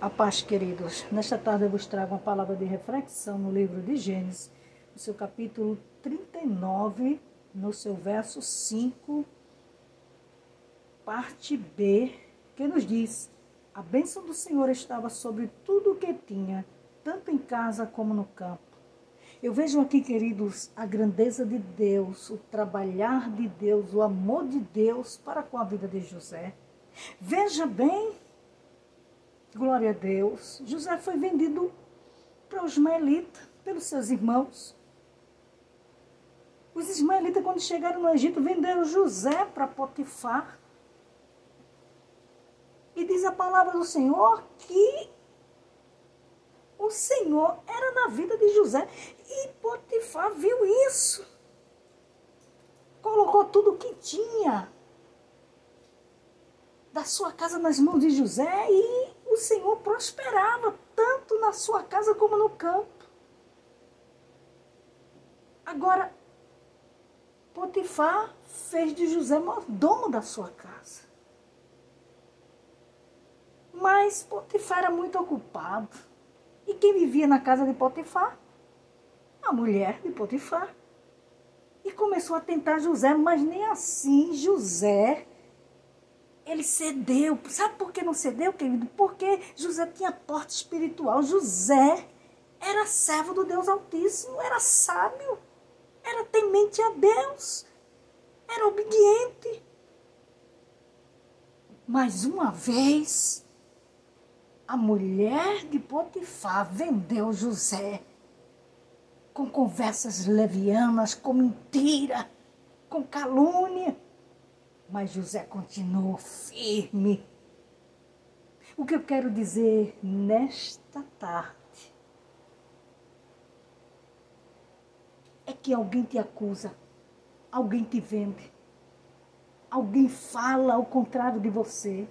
A paz, queridos. Nesta tarde eu vos trago uma palavra de reflexão no livro de Gênesis, no seu capítulo 39, no seu verso 5, parte B, que nos diz: A bênção do Senhor estava sobre tudo o que tinha, tanto em casa como no campo. Eu vejo aqui, queridos, a grandeza de Deus, o trabalhar de Deus, o amor de Deus para com a vida de José. Veja bem Glória a Deus. José foi vendido para os ismaelitas, pelos seus irmãos. Os ismaelitas, quando chegaram no Egito, venderam José para Potifar. E diz a palavra do Senhor que o Senhor era na vida de José. E Potifar viu isso. Colocou tudo o que tinha da sua casa nas mãos de José e Senhor prosperava tanto na sua casa como no campo. Agora, Potifar fez de José mordomo da sua casa. Mas Potifar era muito ocupado. E quem vivia na casa de Potifar? A mulher de Potifar. E começou a tentar José, mas nem assim José ele cedeu. Sabe por que não cedeu, querido? Porque José tinha porte espiritual. José era servo do Deus Altíssimo, era sábio, era temente a Deus, era obediente. Mais uma vez, a mulher de Potifar vendeu José com conversas levianas, com mentira, com calúnia. Mas José continuou firme. O que eu quero dizer nesta tarde é que alguém te acusa, alguém te vende, alguém fala ao contrário de você,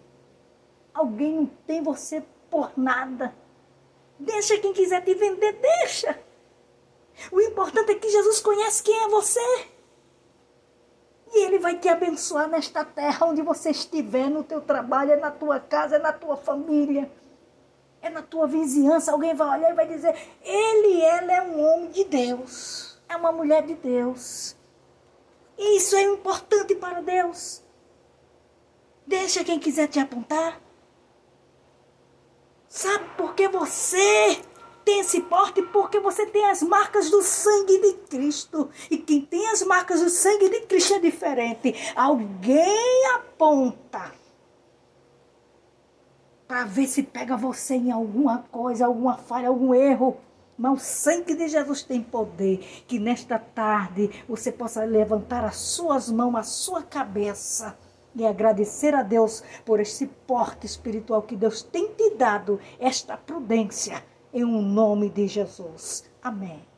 alguém não tem você por nada. Deixa quem quiser te vender, deixa. O importante é que Jesus conhece quem é você. E Ele vai te abençoar nesta terra onde você estiver, no teu trabalho, é na tua casa, é na tua família, é na tua vizinhança. Alguém vai olhar e vai dizer: Ele, ela é um homem de Deus, é uma mulher de Deus. E isso é importante para Deus. Deixa quem quiser te apontar. Sabe por que você tem esse porte porque você tem as marcas do sangue de Cristo. E quem tem as marcas do sangue de Cristo é diferente. Alguém aponta para ver se pega você em alguma coisa, alguma falha, algum erro. Mas o sangue de Jesus tem poder. Que nesta tarde você possa levantar as suas mãos, a sua cabeça e agradecer a Deus por esse porte espiritual que Deus tem te dado, esta prudência em um nome de Jesus. Amém.